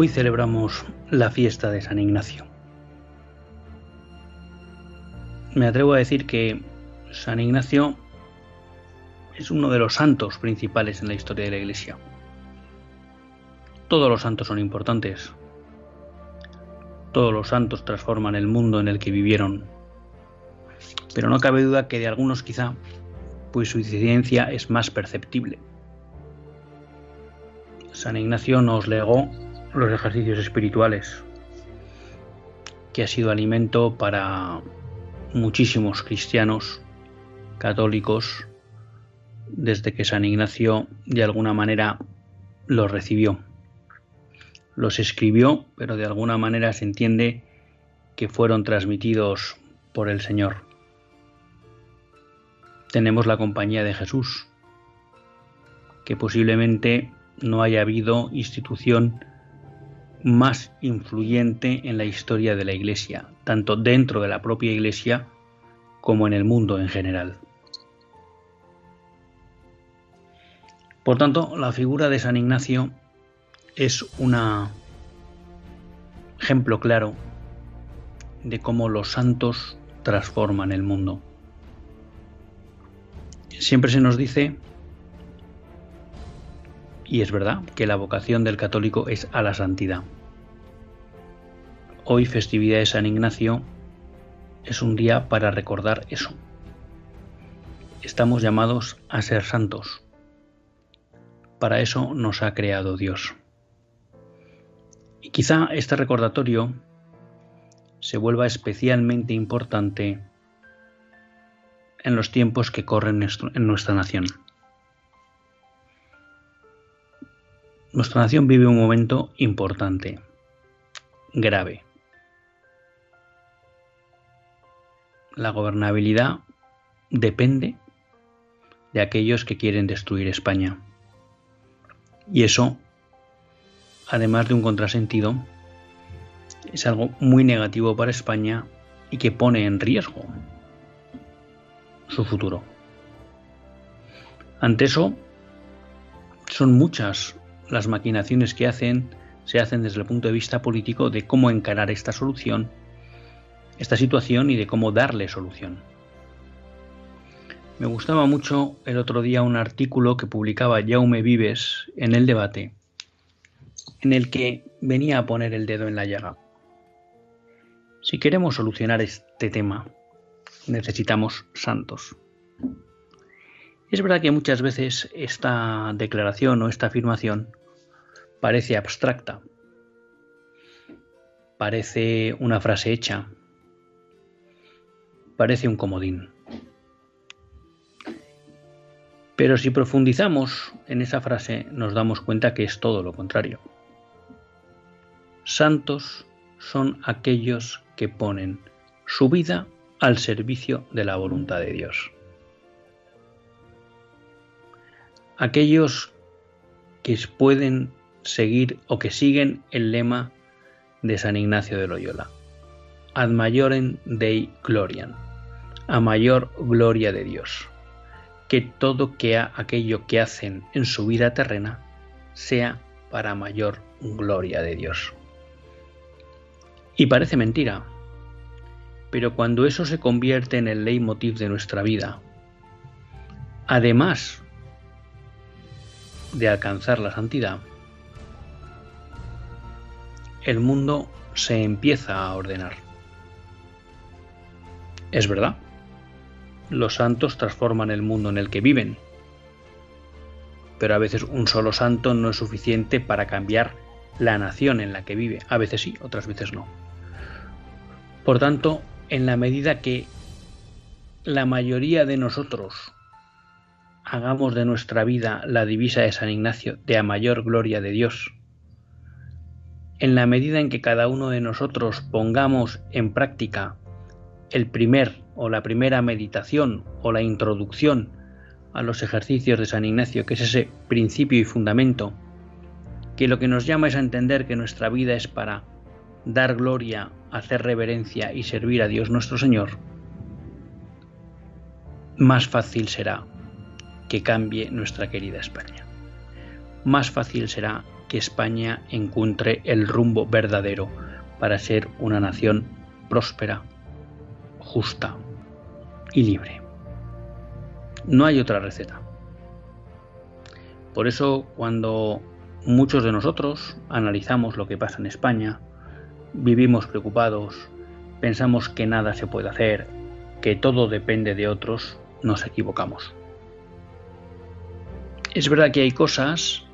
Hoy celebramos la fiesta de San Ignacio. Me atrevo a decir que San Ignacio es uno de los santos principales en la historia de la Iglesia. Todos los santos son importantes. Todos los santos transforman el mundo en el que vivieron. Pero no cabe duda que de algunos quizá, pues su incidencia es más perceptible. San Ignacio nos legó los ejercicios espirituales, que ha sido alimento para muchísimos cristianos católicos desde que San Ignacio de alguna manera los recibió. Los escribió, pero de alguna manera se entiende que fueron transmitidos por el Señor. Tenemos la compañía de Jesús, que posiblemente no haya habido institución más influyente en la historia de la Iglesia, tanto dentro de la propia Iglesia como en el mundo en general. Por tanto, la figura de San Ignacio es un ejemplo claro de cómo los santos transforman el mundo. Siempre se nos dice y es verdad que la vocación del católico es a la santidad. Hoy, festividad de San Ignacio, es un día para recordar eso. Estamos llamados a ser santos. Para eso nos ha creado Dios. Y quizá este recordatorio se vuelva especialmente importante en los tiempos que corren en nuestra nación. Nuestra nación vive un momento importante, grave. La gobernabilidad depende de aquellos que quieren destruir España. Y eso, además de un contrasentido, es algo muy negativo para España y que pone en riesgo su futuro. Ante eso, son muchas las maquinaciones que hacen se hacen desde el punto de vista político de cómo encarar esta solución, esta situación y de cómo darle solución. Me gustaba mucho el otro día un artículo que publicaba Jaume Vives en el debate, en el que venía a poner el dedo en la llaga. Si queremos solucionar este tema, necesitamos santos. Es verdad que muchas veces esta declaración o esta afirmación parece abstracta, parece una frase hecha, parece un comodín. Pero si profundizamos en esa frase nos damos cuenta que es todo lo contrario. Santos son aquellos que ponen su vida al servicio de la voluntad de Dios. Aquellos que pueden seguir o que siguen el lema de San Ignacio de Loyola. Ad maiorem Dei gloriam. A mayor gloria de Dios. Que todo que aquello que hacen en su vida terrena sea para mayor gloria de Dios. Y parece mentira, pero cuando eso se convierte en el leitmotiv de nuestra vida, además de alcanzar la santidad, el mundo se empieza a ordenar. Es verdad, los santos transforman el mundo en el que viven, pero a veces un solo santo no es suficiente para cambiar la nación en la que vive. A veces sí, otras veces no. Por tanto, en la medida que la mayoría de nosotros hagamos de nuestra vida la divisa de San Ignacio de a mayor gloria de Dios, en la medida en que cada uno de nosotros pongamos en práctica el primer o la primera meditación o la introducción a los ejercicios de San Ignacio, que es ese principio y fundamento, que lo que nos llama es a entender que nuestra vida es para dar gloria, hacer reverencia y servir a Dios nuestro Señor, más fácil será que cambie nuestra querida España. Más fácil será que España encuentre el rumbo verdadero para ser una nación próspera, justa y libre. No hay otra receta. Por eso cuando muchos de nosotros analizamos lo que pasa en España, vivimos preocupados, pensamos que nada se puede hacer, que todo depende de otros, nos equivocamos. Es verdad que hay cosas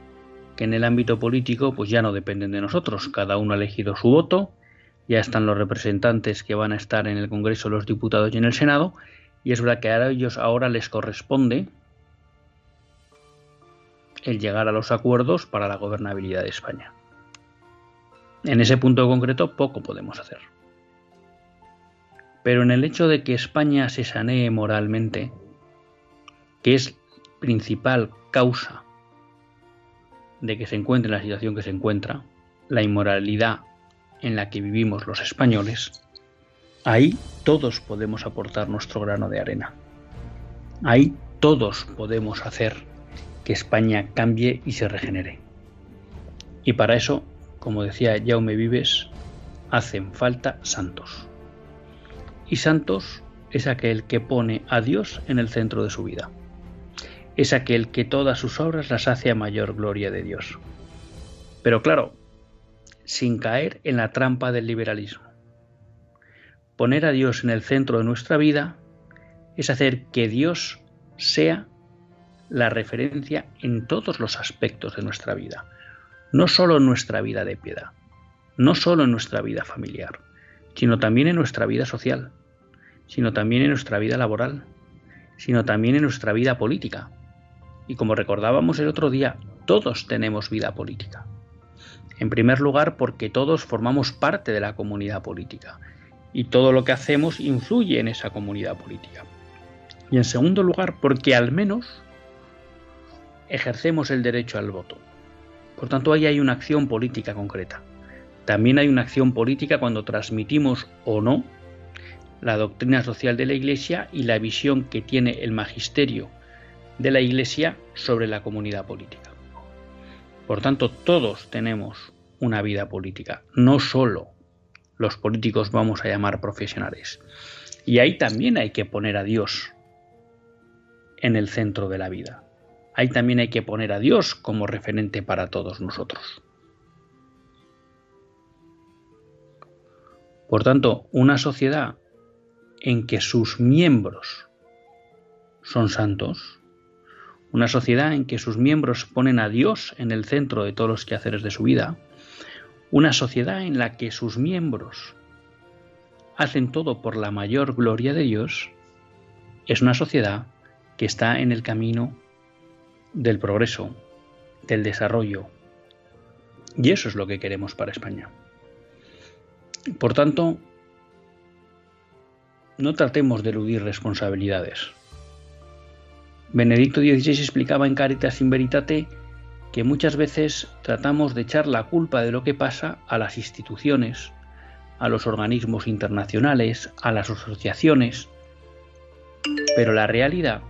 que en el ámbito político pues ya no dependen de nosotros, cada uno ha elegido su voto, ya están los representantes que van a estar en el Congreso, los diputados y en el Senado, y es verdad que a ellos ahora les corresponde el llegar a los acuerdos para la gobernabilidad de España. En ese punto concreto poco podemos hacer. Pero en el hecho de que España se sanee moralmente, que es principal causa de que se encuentre en la situación que se encuentra, la inmoralidad en la que vivimos los españoles, Ahí todos podemos aportar nuestro grano de arena. Ahí todos podemos hacer que España cambie y se regenere. Y para eso, como decía Jaume Vives, hacen falta santos. Y santos es aquel que pone a Dios en el centro de su vida. Es aquel que todas sus obras las hace a mayor gloria de Dios. Pero claro, sin caer en la trampa del liberalismo. Poner a Dios en el centro de nuestra vida es hacer que Dios sea la referencia en todos los aspectos de nuestra vida, no solo en nuestra vida de piedad, no solo en nuestra vida familiar, sino también en nuestra vida social, sino también en nuestra vida laboral, sino también en nuestra vida política. Y como recordábamos el otro día, todos tenemos vida política. En primer lugar, porque todos formamos parte de la comunidad política y todo lo que hacemos influye en esa comunidad política. Y en segundo lugar, porque al menos ejercemos el derecho al voto. Por tanto, ahí hay una acción política concreta. También hay una acción política cuando transmitimos o no la doctrina social de la Iglesia y la visión que tiene el magisterio de la Iglesia sobre la comunidad política. Por tanto, todos tenemos una vida política, no solo los políticos vamos a llamar profesionales. Y ahí también hay que poner a Dios en el centro de la vida. Ahí también hay que poner a Dios como referente para todos nosotros. Por tanto, una sociedad en que sus miembros son santos, una sociedad en que sus miembros ponen a Dios en el centro de todos los quehaceres de su vida, una sociedad en la que sus miembros hacen todo por la mayor gloria de Dios, es una sociedad que está en el camino del progreso, del desarrollo. Y eso es lo que queremos para España. Por tanto, no tratemos de eludir responsabilidades. Benedicto XVI explicaba en Caritas in Veritate que muchas veces tratamos de echar la culpa de lo que pasa a las instituciones, a los organismos internacionales, a las asociaciones, pero la realidad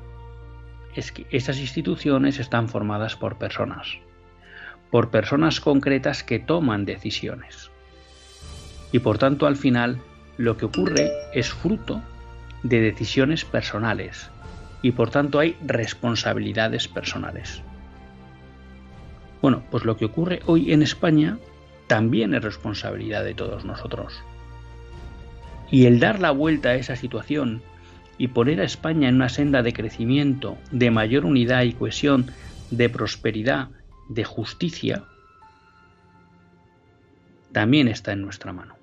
es que esas instituciones están formadas por personas, por personas concretas que toman decisiones. Y por tanto al final lo que ocurre es fruto de decisiones personales y por tanto hay responsabilidades personales. Bueno, pues lo que ocurre hoy en España también es responsabilidad de todos nosotros. Y el dar la vuelta a esa situación y poner a España en una senda de crecimiento, de mayor unidad y cohesión, de prosperidad, de justicia, también está en nuestra mano.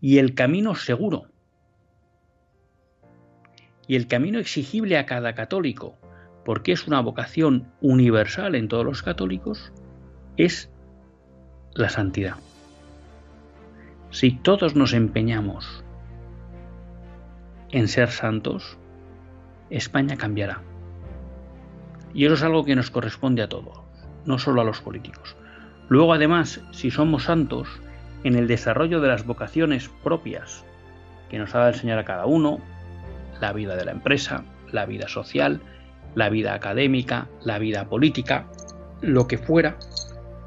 Y el camino seguro, y el camino exigible a cada católico, porque es una vocación universal en todos los católicos, es la santidad. Si todos nos empeñamos en ser santos, España cambiará. Y eso es algo que nos corresponde a todos, no solo a los políticos. Luego, además, si somos santos, en el desarrollo de las vocaciones propias que nos ha de enseñar a cada uno, la vida de la empresa, la vida social, la vida académica, la vida política, lo que fuera,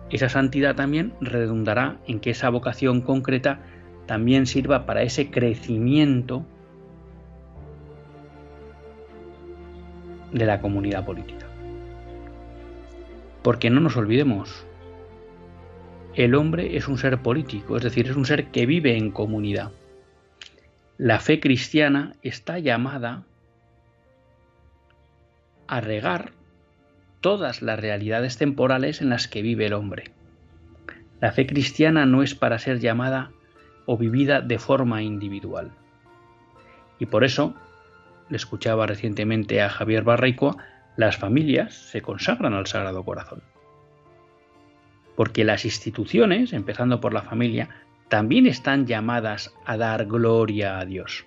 esa santidad también redundará en que esa vocación concreta también sirva para ese crecimiento de la comunidad política. Porque no nos olvidemos, el hombre es un ser político, es decir, es un ser que vive en comunidad. La fe cristiana está llamada a regar todas las realidades temporales en las que vive el hombre. La fe cristiana no es para ser llamada o vivida de forma individual. Y por eso, le escuchaba recientemente a Javier Barraicoa, las familias se consagran al Sagrado Corazón. Porque las instituciones, empezando por la familia, también están llamadas a dar gloria a Dios.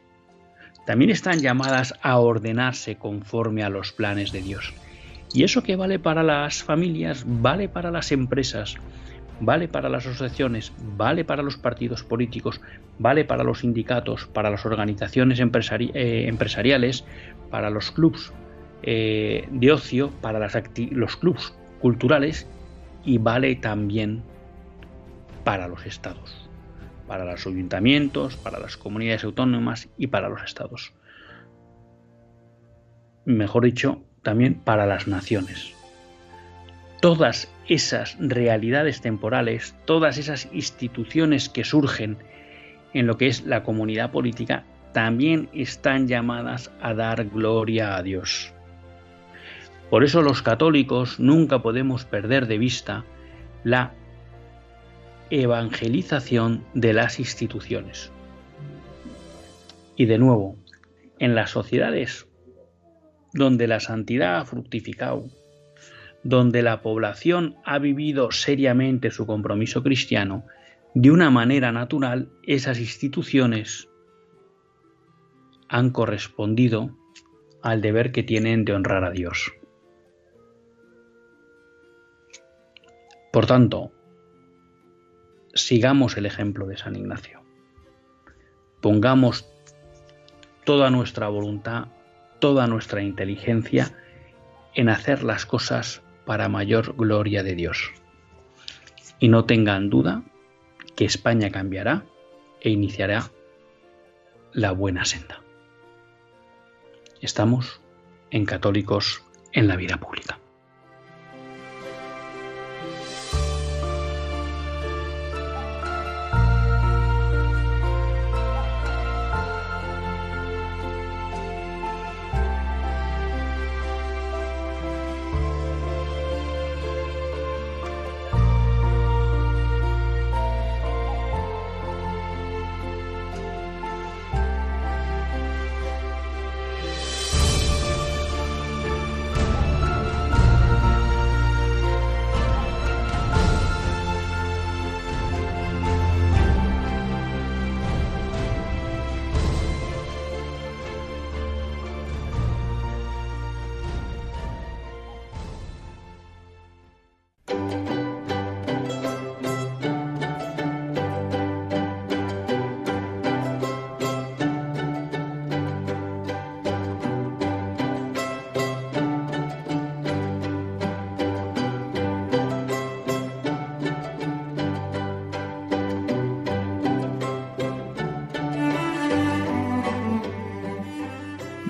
También están llamadas a ordenarse conforme a los planes de Dios. Y eso que vale para las familias, vale para las empresas, vale para las asociaciones, vale para los partidos políticos, vale para los sindicatos, para las organizaciones eh, empresariales, para los clubs eh, de ocio, para los clubs culturales y vale también para los estados, para los ayuntamientos, para las comunidades autónomas y para los estados. Mejor dicho, también para las naciones. Todas esas realidades temporales, todas esas instituciones que surgen en lo que es la comunidad política, también están llamadas a dar gloria a Dios. Por eso los católicos nunca podemos perder de vista la evangelización de las instituciones. Y de nuevo, en las sociedades donde la santidad ha fructificado, donde la población ha vivido seriamente su compromiso cristiano, de una manera natural esas instituciones han correspondido al deber que tienen de honrar a Dios. Por tanto, sigamos el ejemplo de San Ignacio. Pongamos toda nuestra voluntad toda nuestra inteligencia en hacer las cosas para mayor gloria de Dios. Y no tengan duda que España cambiará e iniciará la buena senda. Estamos en católicos en la vida pública.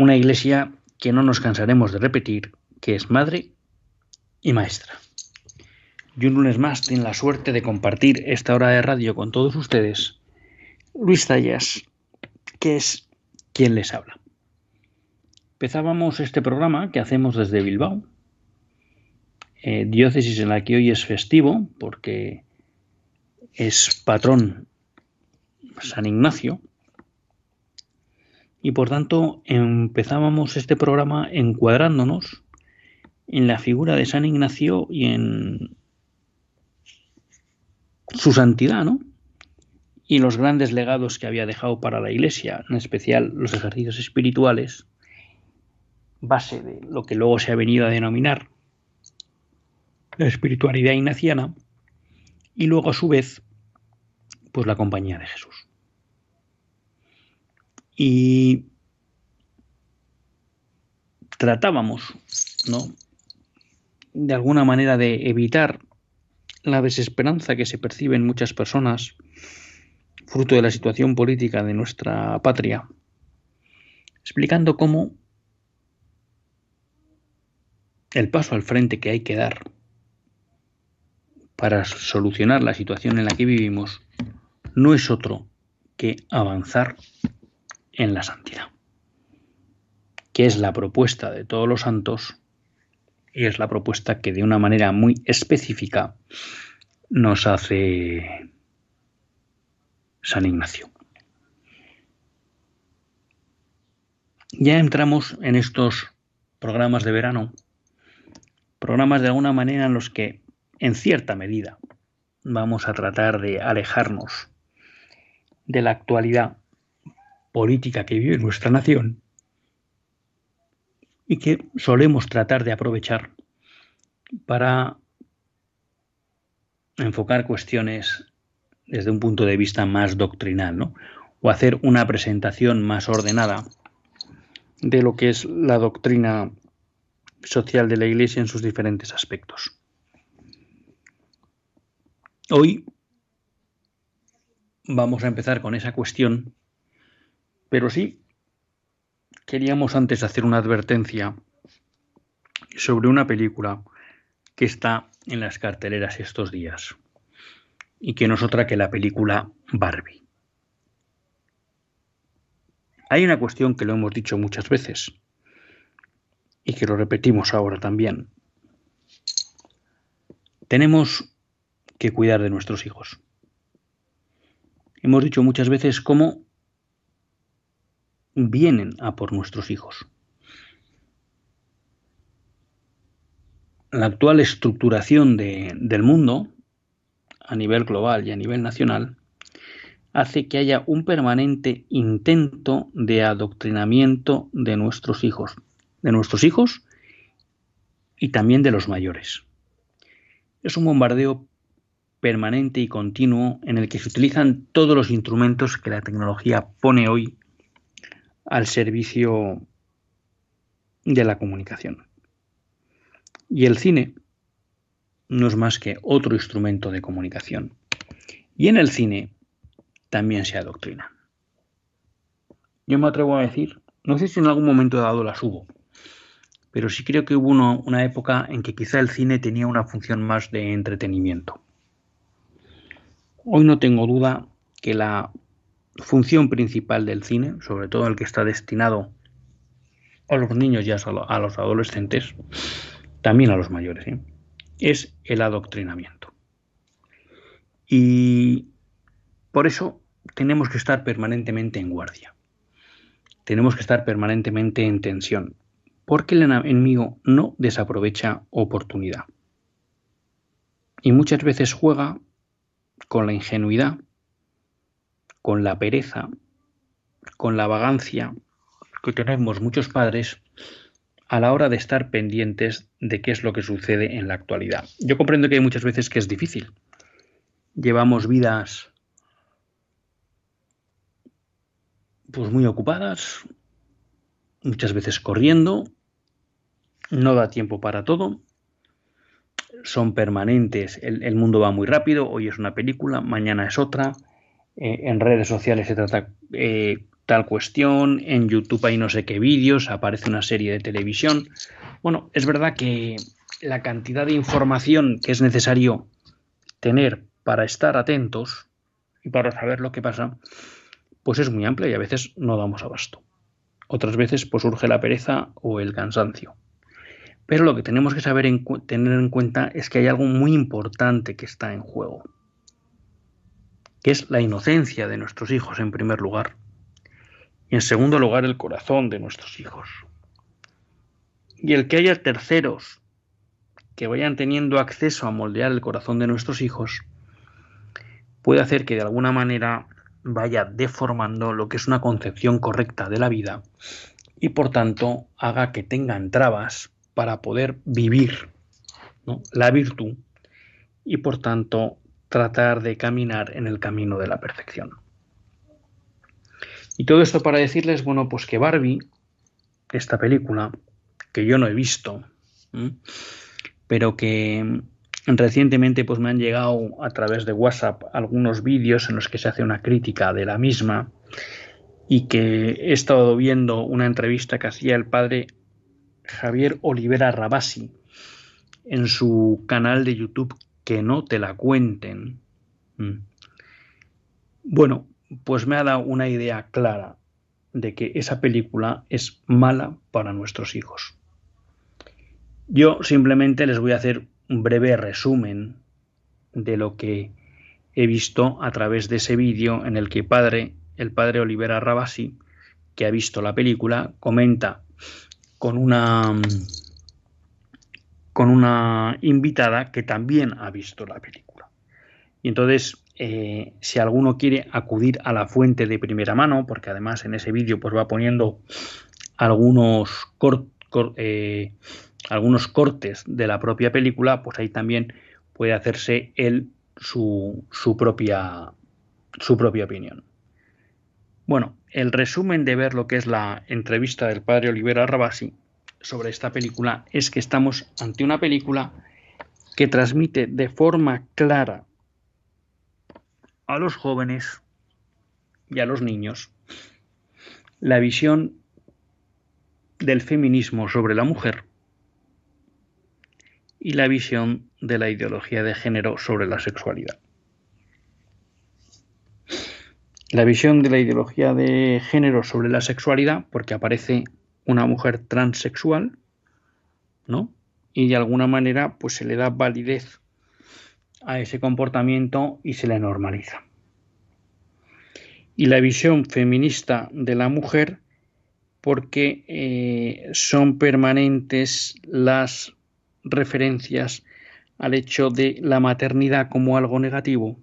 Una Iglesia que no nos cansaremos de repetir que es madre y maestra. Y un lunes más tiene la suerte de compartir esta hora de radio con todos ustedes Luis Tallas, que es quien les habla. Empezábamos este programa que hacemos desde Bilbao, eh, diócesis en la que hoy es festivo porque es patrón San Ignacio, y por tanto empezábamos este programa encuadrándonos en la figura de San Ignacio y en su santidad, ¿no? Y los grandes legados que había dejado para la Iglesia, en especial los ejercicios espirituales, base de lo que luego se ha venido a denominar la espiritualidad ignaciana, y luego a su vez, pues la compañía de Jesús. Y tratábamos, ¿no? De alguna manera de evitar la desesperanza que se percibe en muchas personas, fruto de la situación política de nuestra patria, explicando cómo el paso al frente que hay que dar para solucionar la situación en la que vivimos no es otro que avanzar en la santidad, que es la propuesta de todos los santos y es la propuesta que de una manera muy específica nos hace San Ignacio. Ya entramos en estos programas de verano, programas de alguna manera en los que, en cierta medida, vamos a tratar de alejarnos de la actualidad política que vive nuestra nación y que solemos tratar de aprovechar para enfocar cuestiones desde un punto de vista más doctrinal, ¿no? o hacer una presentación más ordenada de lo que es la doctrina social de la Iglesia en sus diferentes aspectos. Hoy vamos a empezar con esa cuestión pero sí, queríamos antes hacer una advertencia sobre una película que está en las carteleras estos días y que no es otra que la película Barbie. Hay una cuestión que lo hemos dicho muchas veces y que lo repetimos ahora también. Tenemos que cuidar de nuestros hijos. Hemos dicho muchas veces cómo vienen a por nuestros hijos. La actual estructuración del mundo, a nivel global y a nivel nacional, hace que haya un permanente intento de adoctrinamiento de nuestros hijos, de nuestros hijos y también de los mayores. Es un bombardeo permanente y continuo en el que se utilizan todos los instrumentos que la tecnología pone hoy al servicio de la comunicación. Y el cine no es más que otro instrumento de comunicación. Y en el cine también se adoctrina. Yo me atrevo a decir, no sé si en algún momento dado las hubo, pero sí creo que hubo una época en que quizá el cine tenía una función más de entretenimiento. Hoy no tengo duda que la función principal del cine, sobre todo el que está destinado a los niños y a los adolescentes, también a los mayores, ¿eh? es el adoctrinamiento. Y por eso tenemos que estar permanentemente en guardia. Tenemos que estar permanentemente en tensión, porque el enemigo no desaprovecha oportunidad. Y muchas veces juega con la ingenuidad con la pereza, con la vagancia que tenemos muchos padres a la hora de estar pendientes de qué es lo que sucede en la actualidad. Yo comprendo que hay muchas veces que es difícil. Llevamos vidas pues muy ocupadas, muchas veces corriendo, no da tiempo para todo, son permanentes, el, mundo va muy rápido, hoy es una película, mañana es otra, eh, en redes sociales se trata eh, tal cuestión, en YouTube hay no sé qué vídeos, aparece una serie de televisión. Bueno, es verdad que la cantidad de información que es necesario tener para estar atentos y para saber lo que pasa, pues es muy amplia y a veces no damos abasto. Otras veces pues surge la pereza o el cansancio. Pero lo que tenemos que saber tener en cuenta es que hay algo muy importante que está en juego, que es la inocencia de nuestros hijos en primer lugar y en segundo lugar el corazón de nuestros hijos. Y el que haya terceros que vayan teniendo acceso a moldear el corazón de nuestros hijos puede hacer que de alguna manera vaya deformando lo que es una concepción correcta de la vida y por tanto haga que tengan trabas para poder vivir la virtud y por tanto tratar de caminar en el camino de la perfección. Y todo esto para decirles, bueno, pues que Barbie, esta película, que yo no he visto, pero que recientemente pues me han llegado a través de WhatsApp algunos vídeos en los que se hace una crítica de la misma y que he estado viendo una entrevista que hacía el padre Javier Olivera Rabasi en su canal de YouTube que no te la cuenten. Bueno, pues me ha dado una idea clara de que esa película es mala para nuestros hijos. Yo simplemente les voy a hacer un breve resumen de lo que he visto a través de ese vídeo en el que padre, el padre Olivera Rabasi, que ha visto la película, comenta con una con una invitada que también ha visto la película. Y entonces eh, si alguno quiere acudir a la fuente de primera mano, porque además en ese vídeo pues va poniendo algunos, eh, algunos cortes de la propia película, pues ahí también puede hacerse él su, su, propia, su propia opinión. Bueno, el resumen de ver lo que es la entrevista del padre Olivera Rabasi sobre esta película es que estamos ante una película que transmite de forma clara a los jóvenes y a los niños la visión del feminismo sobre la mujer y la visión de la ideología de género sobre la sexualidad. La visión de la ideología de género sobre la sexualidad, porque aparece una mujer transexual, ¿no? Y de alguna manera, pues se le da validez a ese comportamiento y se le normaliza. Y la visión feminista de la mujer porque eh, son permanentes las referencias al hecho de la maternidad como algo negativo,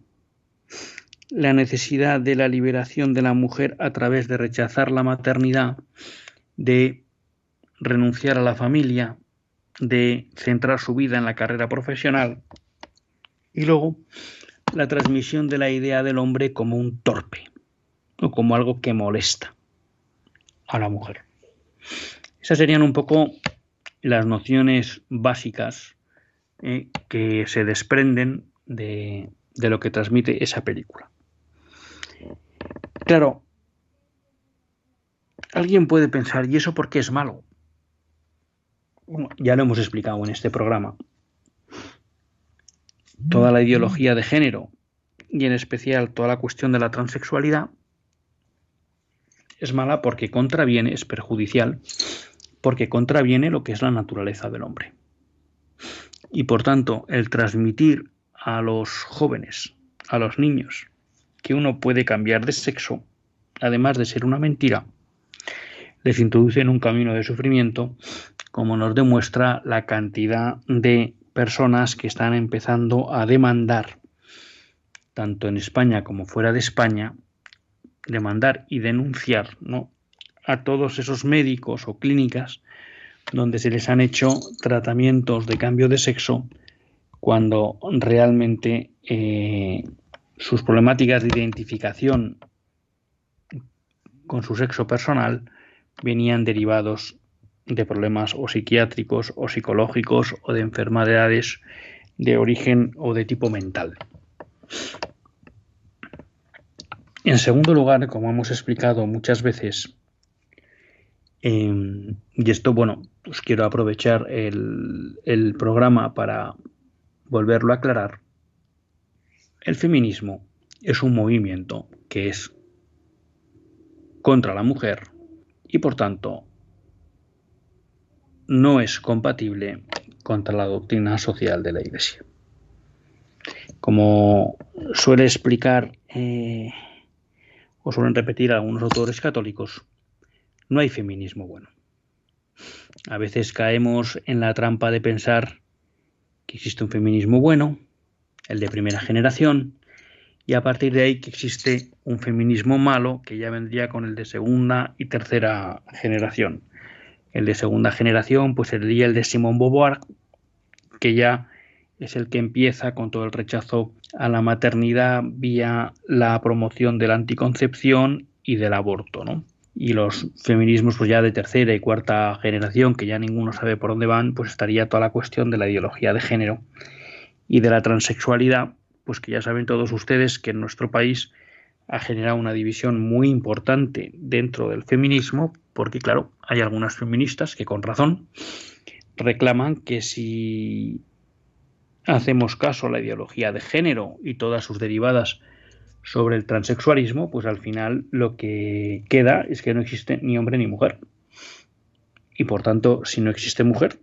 la necesidad de la liberación de la mujer a través de rechazar la maternidad, de renunciar a la familia, de centrar su vida en la carrera profesional, y luego, la transmisión de la idea del hombre como un torpe o como algo que molesta a la mujer. Esas serían un poco las nociones básicas eh, que se desprenden de, de lo que transmite esa película. Claro, alguien puede pensar, ¿y eso por qué es malo? ya lo hemos explicado en este programa toda la ideología de género y en especial toda la cuestión de la transexualidad es mala porque contraviene, es perjudicial, porque contraviene lo que es la naturaleza del hombre. Y por tanto, el transmitir a los jóvenes, a los niños, que uno puede cambiar de sexo, además de ser una mentira, les introduce en un camino de sufrimiento, como nos demuestra la cantidad de personas que están empezando a demandar, tanto en España como fuera de España, demandar y denunciar a todos esos médicos o clínicas donde se les han hecho tratamientos de cambio de sexo cuando realmente eh, sus problemáticas de identificación con su sexo personal venían derivados de problemas o psiquiátricos o psicológicos o de enfermedades de origen o de tipo mental. En segundo lugar, como hemos explicado muchas veces, em, y esto, bueno, pues quiero aprovechar el, el programa para volverlo a aclarar, el feminismo es un movimiento que es contra la mujer y por tanto no es compatible contra la doctrina social de la Iglesia. Como suele explicar eh, o suelen repetir algunos autores católicos, no hay feminismo bueno. A veces caemos en la trampa de pensar que existe un feminismo bueno, el de primera generación, y a partir de ahí que existe un feminismo malo que ya vendría con el de segunda y tercera generación. El de segunda generación pues sería el de Simone Beauvoir, que ya es el que empieza con todo el rechazo a la maternidad vía la promoción de la anticoncepción y del aborto, ¿no? Y los feminismos pues ya de tercera y cuarta generación, que ya ninguno sabe por dónde van, pues estaría toda la cuestión de la ideología de género y de la transexualidad, pues que ya saben todos ustedes que en nuestro país ha generado una división muy importante dentro del feminismo, porque claro, hay algunas feministas que con razón reclaman que si hacemos caso a la ideología de género y todas sus derivadas sobre el transexualismo, pues al final lo que queda es que no existe ni hombre ni mujer. Y por tanto, si no existe mujer,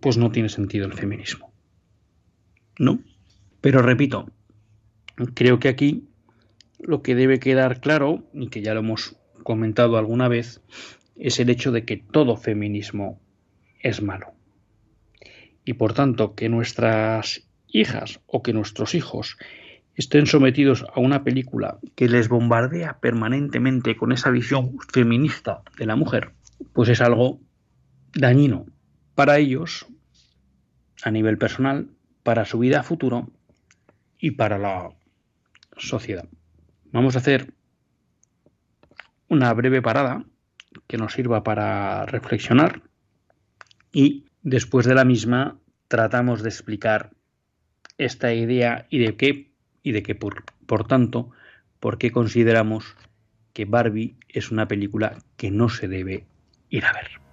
pues no tiene sentido el feminismo. ¿No? Pero repito, creo que aquí lo que debe quedar claro, y que ya lo hemos comentado alguna vez, es el hecho de que todo feminismo es malo. Y por tanto, que nuestras hijas o que nuestros hijos estén sometidos a una película que les bombardea permanentemente con esa visión feminista de la mujer, pues es algo dañino para ellos a nivel personal, para su vida futuro y para la sociedad. Vamos a hacer una breve parada que nos sirva para reflexionar y después de la misma tratamos de explicar esta idea y de qué y de qué por, por tanto por qué consideramos que Barbie es una película que no se debe ir a ver.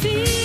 feel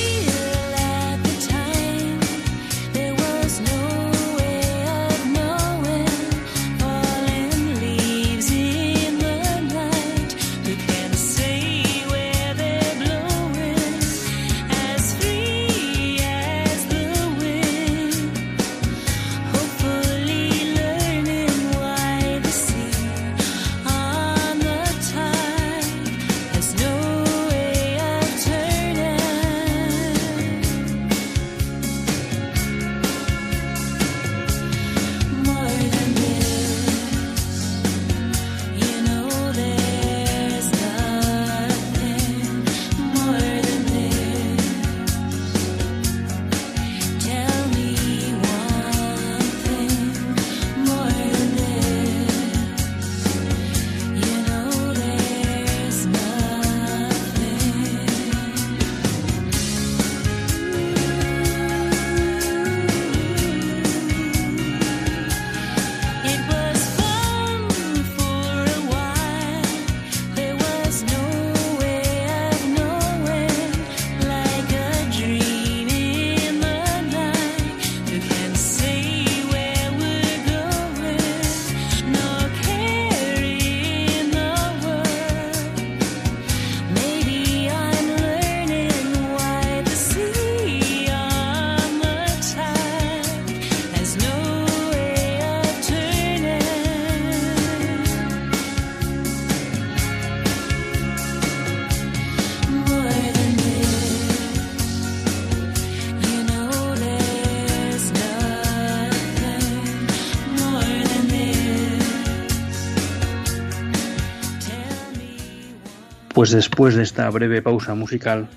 Pues después de esta breve pausa musical,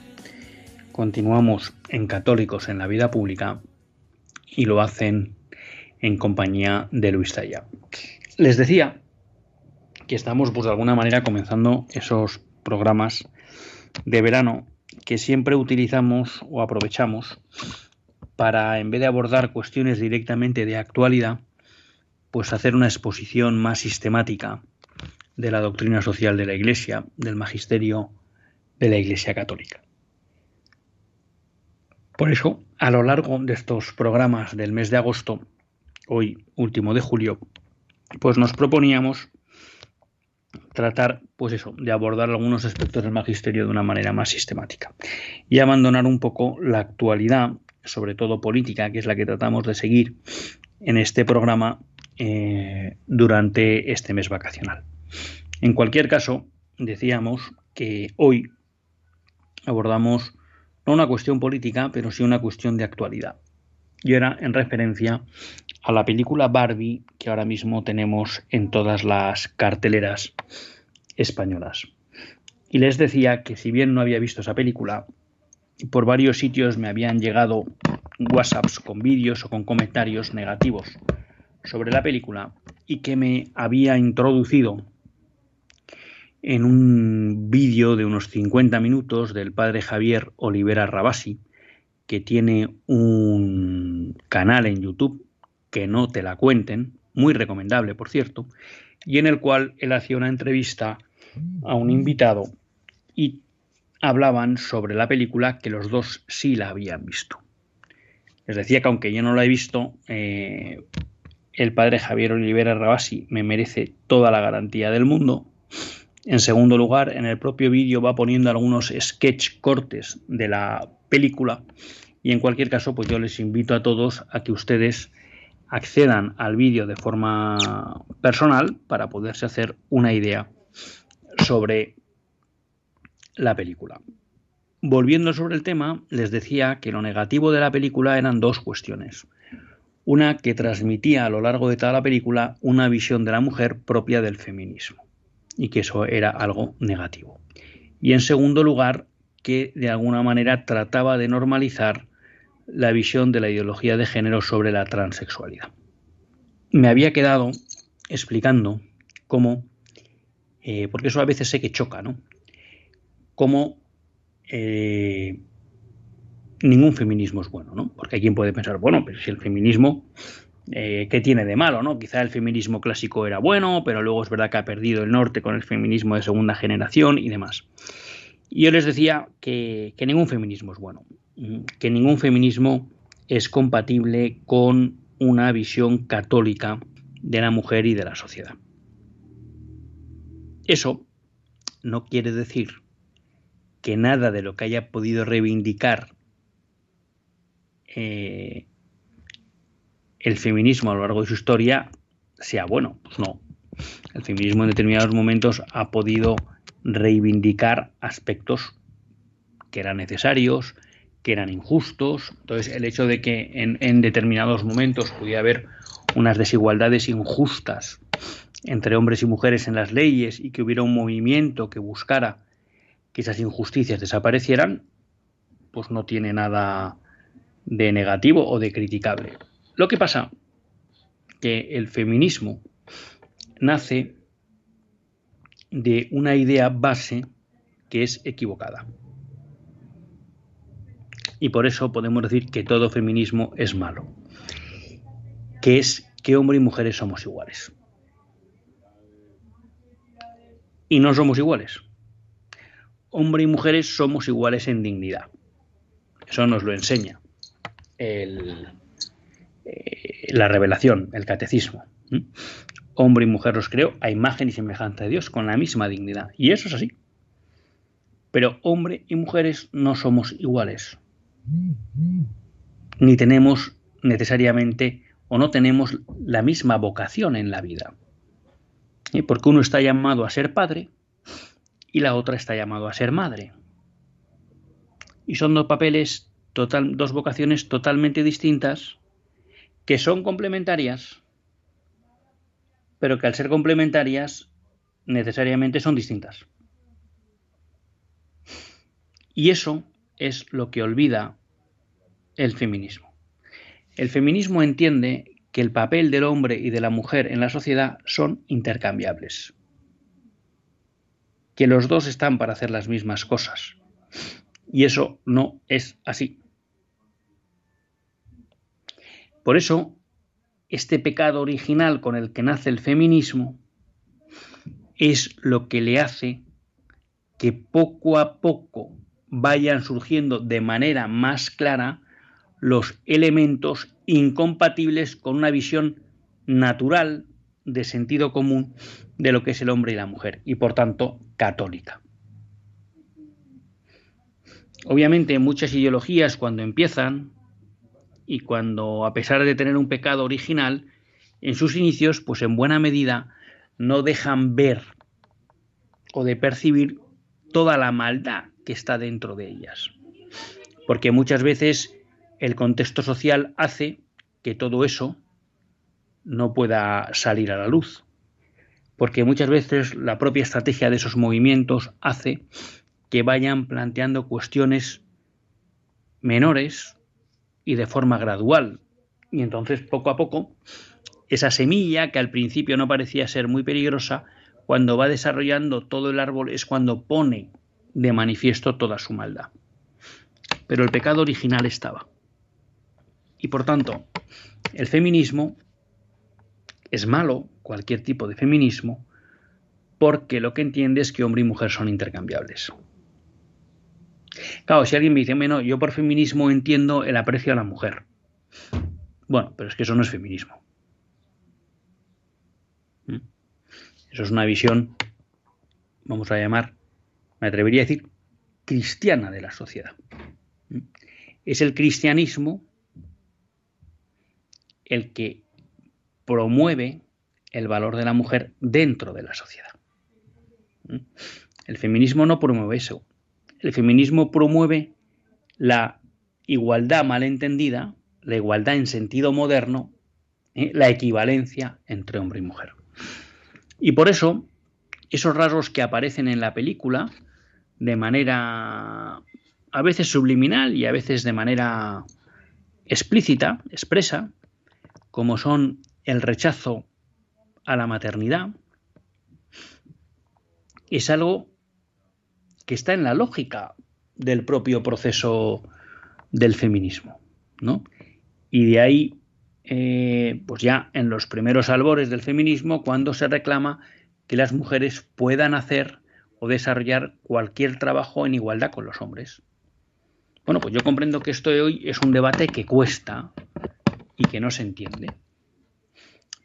continuamos en Católicos en la Vida Pública y lo hacen en compañía de Luis Talla. Les decía que estamos, pues de alguna manera, comenzando esos programas de verano que siempre utilizamos o aprovechamos para, en vez de abordar cuestiones directamente de actualidad, pues hacer una exposición más sistemática de la doctrina social de la Iglesia, del magisterio de la Iglesia Católica. Por eso, a lo largo de estos programas del mes de agosto, hoy último de julio, pues nos proponíamos tratar, pues eso, de abordar algunos aspectos del magisterio de una manera más sistemática y abandonar un poco la actualidad, sobre todo política, que es la que tratamos de seguir en este programa eh, durante este mes vacacional. En cualquier caso, decíamos que hoy abordamos no una cuestión política, pero sí una cuestión de actualidad. Y era en referencia a la película Barbie que ahora mismo tenemos en todas las carteleras españolas. Y les decía que si bien no había visto esa película, por varios sitios me habían llegado WhatsApps con vídeos o con comentarios negativos sobre la película y que me había introducido en un vídeo de unos 50 minutos del padre Javier Olivera Rabasi, que tiene un canal en YouTube que no te la cuenten, muy recomendable por cierto, y en el cual él hacía una entrevista a un invitado y hablaban sobre la película que los dos sí la habían visto. Les decía que aunque yo no la he visto, eh, el padre Javier Olivera Rabasi me merece toda la garantía del mundo en segundo lugar, en el propio vídeo va poniendo algunos sketch cortes de la película y en cualquier caso, pues yo les invito a todos a que ustedes accedan al vídeo de forma personal para poderse hacer una idea sobre la película. Volviendo sobre el tema, les decía que lo negativo de la película eran dos cuestiones. Una que transmitía a lo largo de toda la película una visión de la mujer propia del feminismo y que eso era algo negativo. Y en segundo lugar, que de alguna manera trataba de normalizar la visión de la ideología de género sobre la transexualidad. Me había quedado explicando cómo, eh, porque eso a veces sé que choca, ¿no? Cómo eh, ningún feminismo es bueno, ¿no? Porque hay quien puede pensar, bueno, pero si el feminismo eh, qué tiene de malo, ¿no? Quizá el feminismo clásico era bueno, pero luego es verdad que ha perdido el norte con el feminismo de segunda generación y demás. Y yo les decía que, que ningún feminismo es bueno, que ningún feminismo es compatible con una visión católica de la mujer y de la sociedad. Eso no quiere decir que nada de lo que haya podido reivindicar eh, el feminismo a lo largo de su historia sea bueno. Pues no. El feminismo en determinados momentos ha podido reivindicar aspectos que eran necesarios, que eran injustos. Entonces, el hecho de que en, determinados momentos pudiera haber unas desigualdades injustas entre hombres y mujeres en las leyes y que hubiera un movimiento que buscara que esas injusticias desaparecieran, pues no tiene nada de negativo o de criticable. Lo que pasa que el feminismo nace de una idea base que es equivocada. Y por eso podemos decir que todo feminismo es malo, que es que hombre y mujeres somos iguales. Y no somos iguales. Hombre y mujeres somos iguales en dignidad. Eso nos lo enseña el, eh, la revelación, el catecismo. Hombre y mujer los creó a imagen y semejanza de Dios con la misma dignidad. Y eso es así. Pero hombre y mujeres no somos iguales. Ni tenemos necesariamente o no tenemos la misma vocación en la vida. Porque uno está llamado a ser padre y la otra está llamado a ser madre. Y son dos papeles, total, dos vocaciones totalmente distintas que son complementarias, pero que al ser complementarias necesariamente son distintas. Y eso es lo que olvida el feminismo. El feminismo entiende que el papel del hombre y de la mujer en la sociedad son intercambiables, que los dos están para hacer las mismas cosas. Y eso no es así. Por eso, este pecado original con el que nace el feminismo es lo que le hace que poco a poco vayan surgiendo de manera más clara los elementos incompatibles con una visión natural de sentido común de lo que es el hombre y la mujer y por tanto católica. Obviamente muchas ideologías cuando empiezan y cuando a pesar de tener un pecado original, en sus inicios pues en buena medida no dejan ver o de percibir toda la maldad que está dentro de ellas. Porque muchas veces el contexto social hace que todo eso no pueda salir a la luz. Porque muchas veces la propia estrategia de esos movimientos hace que vayan planteando cuestiones menores y de forma gradual. Y entonces, poco a poco, esa semilla que al principio no parecía ser muy peligrosa, cuando va desarrollando todo el árbol es cuando pone de manifiesto toda su maldad. Pero el pecado original estaba. Y por tanto, el feminismo es malo, cualquier tipo de feminismo, porque lo que entiende es que hombre y mujer son intercambiables. Claro, si alguien me dice, bueno, yo por feminismo entiendo el aprecio a la mujer. Bueno, pero es que eso no es feminismo. ¿Mm? Eso es una visión, vamos a llamar, me atrevería a decir, cristiana de la sociedad. ¿Mm? Es el cristianismo el que promueve el valor de la mujer dentro de la sociedad. ¿Mm? El feminismo no promueve eso. El feminismo promueve la igualdad malentendida, la igualdad en sentido moderno, ¿eh? la equivalencia entre hombre y mujer. Y por eso, esos rasgos que aparecen en la película, de manera a veces subliminal y a veces de manera explícita, expresa, como son el rechazo a la maternidad, es algo que está en la lógica del propio proceso del feminismo. ¿no? Y de ahí, eh, pues ya en los primeros albores del feminismo, cuando se reclama que las mujeres puedan hacer o desarrollar cualquier trabajo en igualdad con los hombres. Bueno, pues yo comprendo que esto de hoy es un debate que cuesta, y que no se entiende,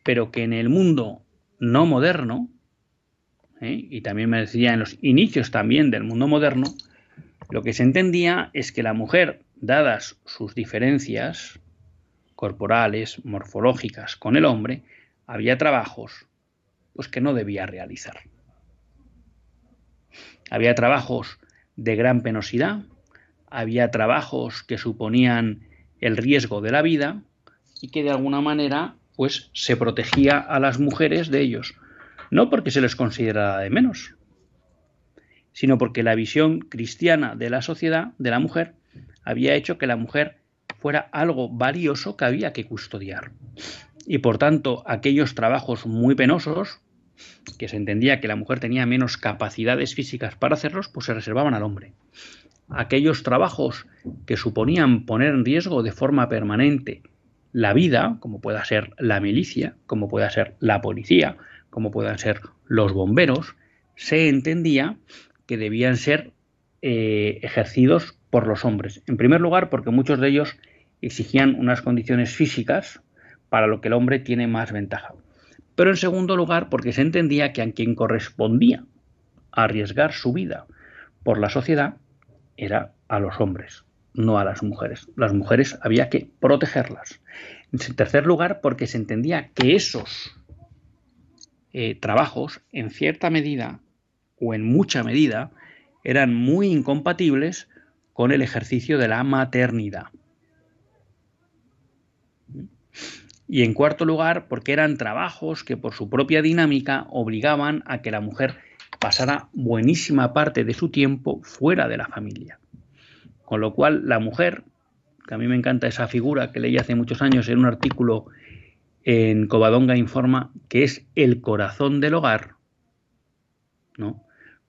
pero que en el mundo no moderno, ¿eh? y también me decía en los inicios también del mundo moderno, lo que se entendía es que la mujer, dadas sus diferencias corporales, morfológicas con el hombre, había trabajos pues que no debía realizar. Había trabajos de gran penosidad, había trabajos que suponían el riesgo de la vida y que de alguna manera pues se protegía a las mujeres de ellos, no porque se les considerara de menos, sino porque la visión cristiana de la sociedad, de la mujer, había hecho que la mujer fuera algo valioso que había que custodiar. Y por tanto, aquellos trabajos muy penosos, que se entendía que la mujer tenía menos capacidades físicas para hacerlos, pues se reservaban al hombre. Aquellos trabajos que suponían poner en riesgo de forma permanente la vida, como pueda ser la milicia, como pueda ser la policía, como puedan ser los bomberos, se entendía que debían ser eh, ejercidos por los hombres. En primer lugar, porque muchos de ellos exigían unas condiciones físicas para lo que el hombre tiene más ventaja. Pero en segundo lugar, porque se entendía que a quien correspondía arriesgar su vida por la sociedad era a los hombres no a las mujeres. Las mujeres había que protegerlas. En tercer lugar, porque se entendía que esos eh, trabajos, en cierta medida o en mucha medida, eran muy incompatibles con el ejercicio de la maternidad. Y en cuarto lugar, porque eran trabajos que por su propia dinámica obligaban a que la mujer pasara buenísima parte de su tiempo fuera de la familia. Con lo cual, la mujer, que a mí me encanta esa figura que leí hace muchos años en un artículo en Covadonga Informa, que es el corazón del hogar, ¿no?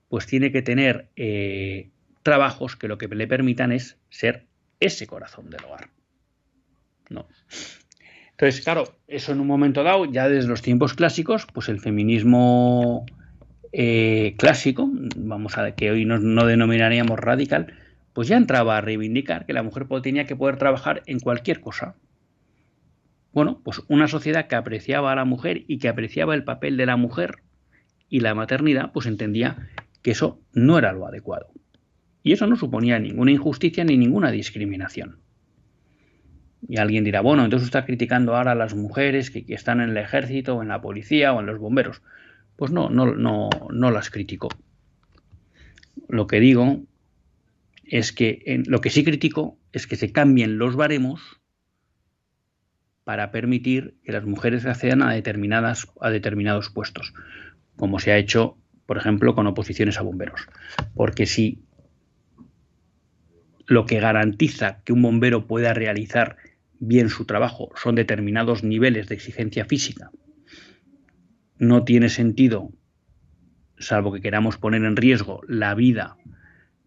Pues tiene que tener eh, trabajos que lo que le permitan es ser ese corazón del hogar. ¿no? Entonces, claro, eso en un momento dado, ya desde los tiempos clásicos, pues el feminismo eh, clásico, vamos a que hoy no, no denominaríamos radical, pues ya entraba a reivindicar que la mujer tenía que poder trabajar en cualquier cosa. Bueno, pues una sociedad que apreciaba a la mujer y que apreciaba el papel de la mujer y la maternidad, pues entendía que eso no era lo adecuado. Y eso no suponía ninguna injusticia ni ninguna discriminación. Y alguien dirá, bueno, entonces está criticando ahora a las mujeres que, están en el ejército o en la policía o en los bomberos. Pues no, no, no, no las critico. Lo que digo es que en, lo que sí critico es que se cambien los baremos para permitir que las mujeres accedan a, determinadas, a determinados puestos, como se ha hecho, por ejemplo, con oposiciones a bomberos. Porque si lo que garantiza que un bombero pueda realizar bien su trabajo son determinados niveles de exigencia física, no tiene sentido, salvo que queramos poner en riesgo la vida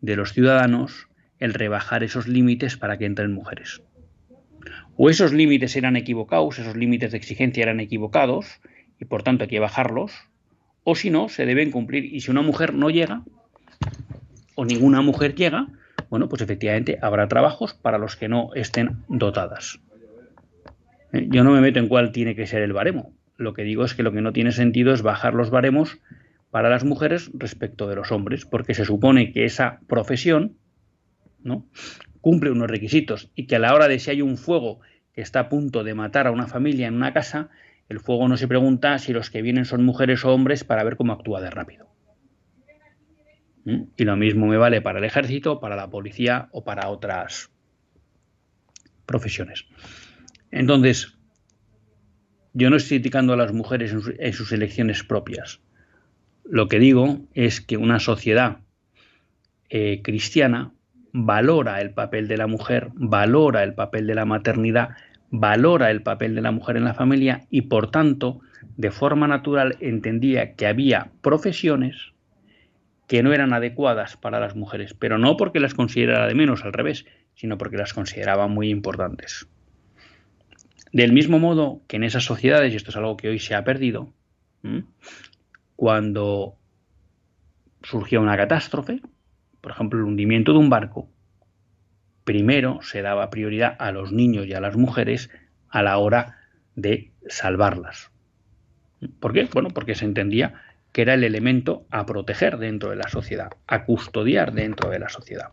de los ciudadanos, el rebajar esos límites para que entren mujeres. O esos límites eran equivocados, esos límites de exigencia eran equivocados, y por tanto hay que bajarlos, o si no, se deben cumplir. Y si una mujer no llega, o ninguna mujer llega, bueno, pues efectivamente habrá trabajos para los que no estén dotadas. Eh, yo no me meto en cuál tiene que ser el baremo. Lo que digo es que lo que no tiene sentido es bajar los baremos para las mujeres respecto de los hombres, porque se supone que esa profesión ¿no? Cumple unos requisitos y que a la hora de si hay un fuego que está a punto de matar a una familia en una casa, el fuego no se pregunta si los que vienen son mujeres o hombres para ver cómo actúa de rápido. ¿Mm? Y lo mismo me vale para el ejército, para la policía o para otras profesiones. Entonces, yo no estoy criticando a las mujeres en, sus elecciones propias. Lo que digo es que una sociedad eh, cristiana valora el papel de la mujer, valora el papel de la maternidad, valora el papel de la mujer en la familia y por tanto, de forma natural, entendía que había profesiones que no eran adecuadas para las mujeres, pero no porque las considerara de menos, al revés, sino porque las consideraba muy importantes. Del mismo modo que en esas sociedades, y esto es algo que hoy se ha perdido, cuando surgió una catástrofe, por ejemplo el hundimiento de un barco, primero se daba prioridad a los niños y a las mujeres a la hora de salvarlas. ¿Por qué? Bueno, porque se entendía que era el elemento a proteger dentro de la sociedad, a custodiar dentro de la sociedad.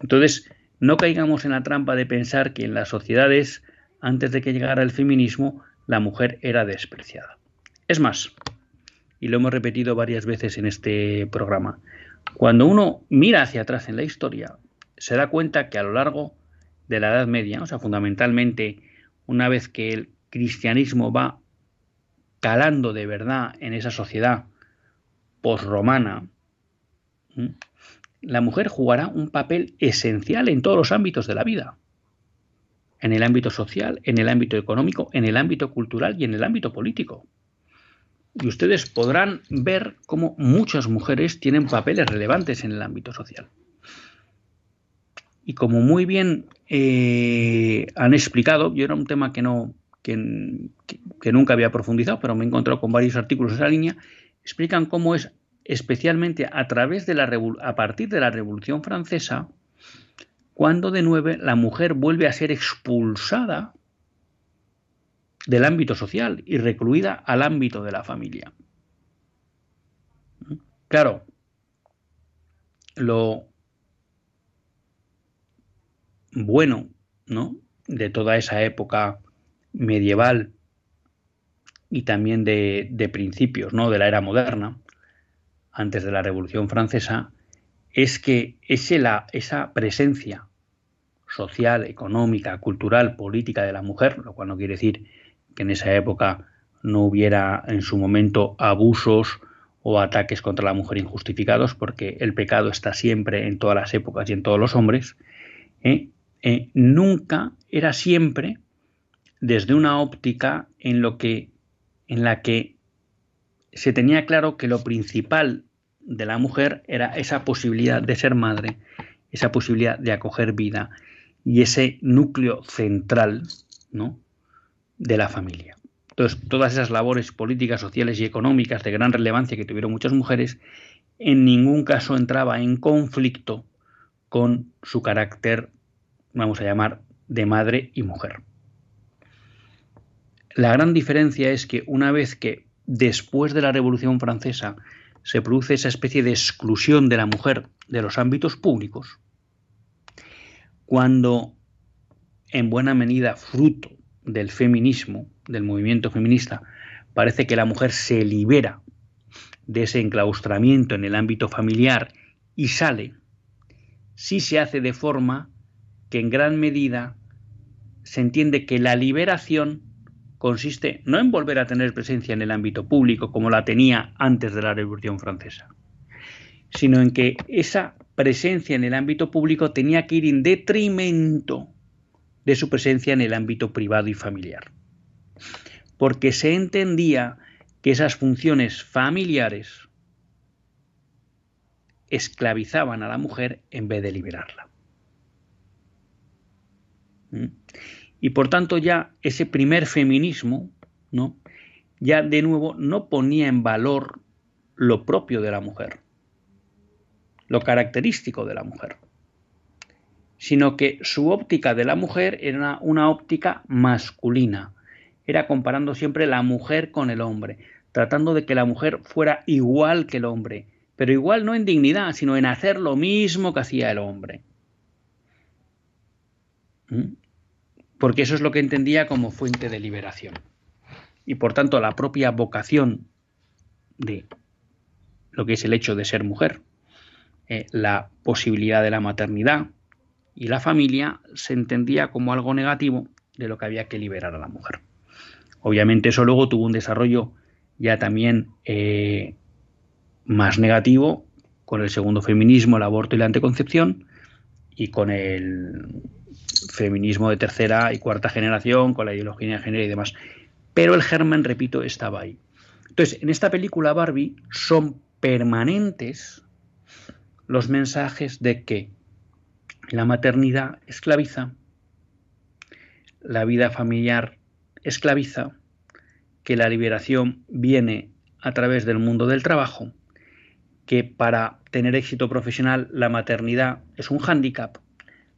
Entonces, no caigamos en la trampa de pensar que en las sociedades, antes de que llegara el feminismo, la mujer era despreciada. Es más, y lo hemos repetido varias veces en este programa, cuando uno mira hacia atrás en la historia, se da cuenta que a lo largo de la Edad Media, o sea, fundamentalmente una vez que el cristianismo va calando de verdad en esa sociedad posromana, la mujer jugará un papel esencial en todos los ámbitos de la vida. En el ámbito social, en el ámbito económico, en el ámbito cultural y en el ámbito político. Y ustedes podrán ver cómo muchas mujeres tienen papeles relevantes en el ámbito social. Y como muy bien eh, han explicado, yo era un tema que no, que, nunca había profundizado, pero me he encontrado con varios artículos de esa línea, explican cómo es especialmente a través de la a partir de la Revolución Francesa cuando de nuevo la mujer vuelve a ser expulsada del ámbito social y recluida al ámbito de la familia. Claro, lo bueno, ¿no? de toda esa época medieval y también de, principios ¿no? de la era moderna, antes de la Revolución Francesa, es que esa presencia social, económica, cultural, política de la mujer, lo cual no quiere decir en esa época no hubiera en su momento abusos o ataques contra la mujer injustificados, porque el pecado está siempre en todas las épocas y en todos los hombres, ¿eh? Eh, nunca era siempre desde una óptica en lo que en la que se tenía claro que lo principal de la mujer era esa posibilidad de ser madre, esa posibilidad de acoger vida y ese núcleo central ¿no? De la familia. Entonces, todas esas labores políticas, sociales y económicas de gran relevancia que tuvieron muchas mujeres, en ningún caso entraba en conflicto con su carácter, vamos a llamar, de madre y mujer. La gran diferencia es que una vez que después de la Revolución Francesa se produce esa especie de exclusión de la mujer de los ámbitos públicos, cuando en buena medida fruto del feminismo, del movimiento feminista, parece que la mujer se libera de ese enclaustramiento en el ámbito familiar y sale, sí se hace de forma que en gran medida se entiende que la liberación consiste no en volver a tener presencia en el ámbito público como la tenía antes de la Revolución Francesa, sino en que esa presencia en el ámbito público tenía que ir en detrimento de su presencia en el ámbito privado y familiar. Porque se entendía que esas funciones familiares esclavizaban a la mujer en vez de liberarla. ¿Mm? Y por tanto ya ese primer feminismo, ¿no? ya de nuevo no ponía en valor lo propio de la mujer, lo característico de la mujer, sino que su óptica de la mujer era una óptica masculina, era comparando siempre la mujer con el hombre, tratando de que la mujer fuera igual que el hombre, pero igual no en dignidad, sino en hacer lo mismo que hacía el hombre. ¿Mm? porque eso es lo que entendía como fuente de liberación. Y por tanto la propia vocación de lo que es el hecho de ser mujer, eh, la posibilidad de la maternidad y la familia se entendía como algo negativo de lo que había que liberar a la mujer. Obviamente eso luego tuvo un desarrollo ya también eh, más negativo con el segundo feminismo, el aborto y la anticoncepción, y con el feminismo de tercera y cuarta generación, con la ideología de género y demás. Pero el germen, repito, estaba ahí. Entonces, en esta película Barbie son permanentes los mensajes de que la maternidad esclaviza, la vida familiar esclaviza, que la liberación viene a través del mundo del trabajo, que para tener éxito profesional la maternidad es un hándicap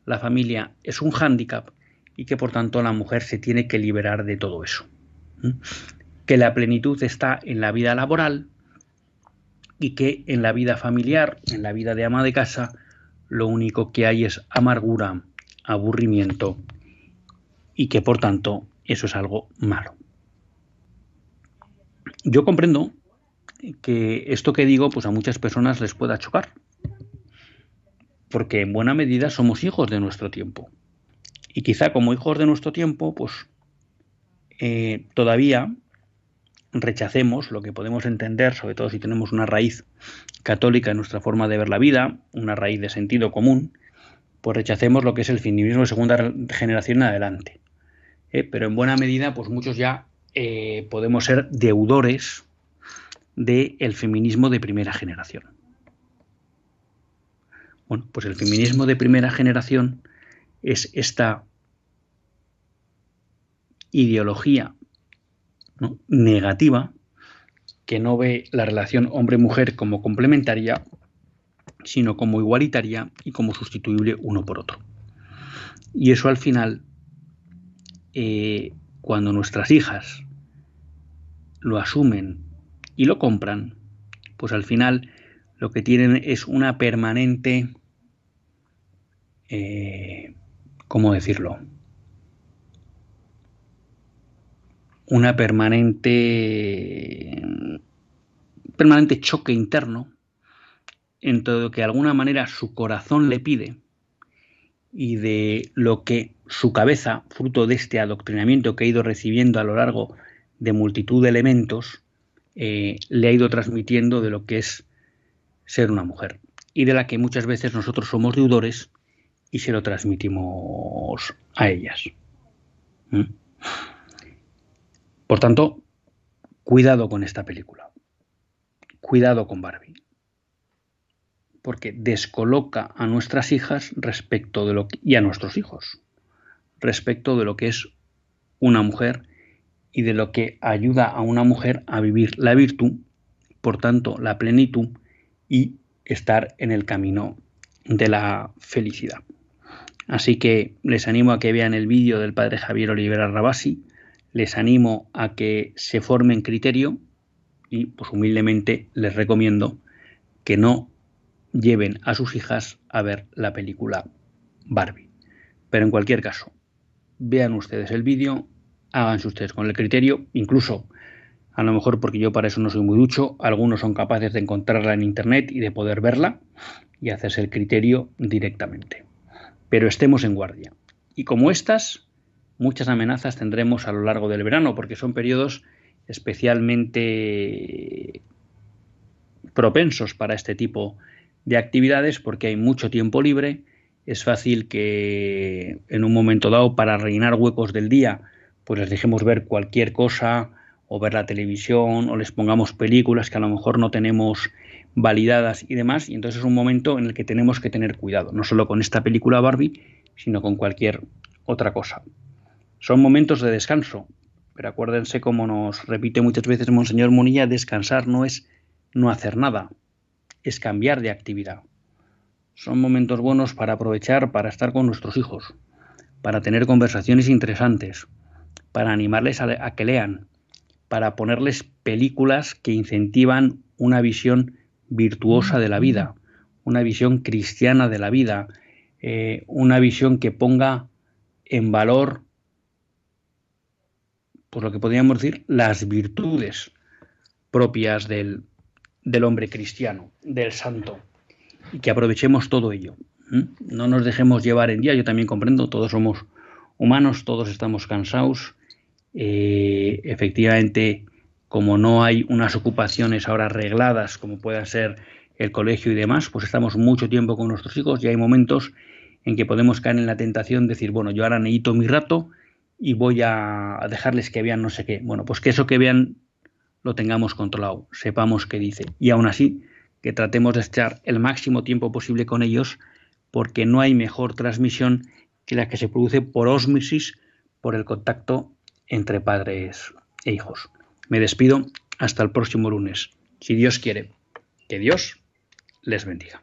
la familia es un hándicap y que por tanto la mujer se tiene que liberar de todo eso. Que la plenitud está en la vida laboral y que en la vida familiar, en la vida de ama de casa, lo único que hay es amargura, aburrimiento y que por tanto eso es algo malo. Yo comprendo que esto que digo pues a muchas personas les pueda chocar, porque en buena medida somos hijos de nuestro tiempo. Y quizá como hijos de nuestro tiempo, pues eh, todavía rechacemos lo que podemos entender, sobre todo si tenemos una raíz católica en nuestra forma de ver la vida, una raíz de sentido común, pues rechacemos lo que es el feminismo de segunda generación en adelante. Eh, pero en buena medida, pues muchos ya eh, podemos ser deudores del feminismo de primera generación. Bueno, pues el feminismo de primera generación es esta ideología negativa que no ve la relación hombre-mujer como complementaria, sino como igualitaria y como sustituible uno por otro. Y eso al final, eh, cuando nuestras hijas lo asumen y lo compran, pues al final lo que tienen es una permanente eh, ¿cómo decirlo? Una permanente, permanente choque interno en todo lo que de alguna manera su corazón le pide y de lo que su cabeza, fruto de este adoctrinamiento que ha ido recibiendo a lo largo de multitud de elementos, eh, le ha ido transmitiendo de lo que es ser una mujer y de la que muchas veces nosotros somos deudores y se lo transmitimos a ellas. ¿Mm? Por tanto, cuidado con esta película. Cuidado con Barbie. Porque descoloca a nuestras hijas respecto de lo que, y a nuestros hijos respecto de lo que es una mujer y de lo que ayuda a una mujer a vivir la virtud, por tanto la plenitud y estar en el camino de la felicidad. Así que les animo a que vean el vídeo del padre Javier Olivera Rabasi, les animo a que se formen criterio y pues humildemente les recomiendo que no lleven a sus hijas a ver la película Barbie. Pero en cualquier caso, vean ustedes el vídeo, háganse ustedes con el criterio, incluso a lo mejor porque yo para eso no soy muy ducho, algunos son capaces de encontrarla en internet y de poder verla y hacerse el criterio directamente. Pero estemos en guardia. Y como estas, muchas amenazas tendremos a lo largo del verano, porque son periodos especialmente propensos para este tipo de actividades, porque hay mucho tiempo libre, es fácil que en un momento dado, para rellenar huecos del día, pues les dejemos ver cualquier cosa, o ver la televisión, o les pongamos películas que a lo mejor no tenemos validadas y demás, y entonces es un momento en el que tenemos que tener cuidado, no solo con esta película Barbie, sino con cualquier otra cosa. Son momentos de descanso, pero acuérdense como nos repite muchas veces Monseñor Munilla, descansar no es no hacer nada, es cambiar de actividad. Son momentos buenos para aprovechar para estar con nuestros hijos, para tener conversaciones interesantes, para animarles a, que lean, para ponerles películas que incentivan una visión virtuosa de la vida, una visión cristiana de la vida, eh, una visión que ponga en valor, por lo que podríamos decir, las virtudes propias del, del hombre cristiano, del santo y que aprovechemos todo ello. No nos dejemos llevar en día, yo también comprendo, todos somos humanos, todos estamos cansados. Eh, efectivamente, como no hay unas ocupaciones ahora arregladas como pueda ser el colegio y demás, pues estamos mucho tiempo con nuestros hijos y hay momentos en que podemos caer en la tentación de decir, bueno, yo ahora necesito mi rato y voy a dejarles que vean no sé qué. Bueno, pues que eso que vean lo tengamos controlado, sepamos qué dice. Y aún así, que tratemos de estar el máximo tiempo posible con ellos, porque no hay mejor transmisión que la que se produce por ósmisis, por el contacto entre padres e hijos. Me despido hasta el próximo lunes, si Dios quiere. Que Dios les bendiga.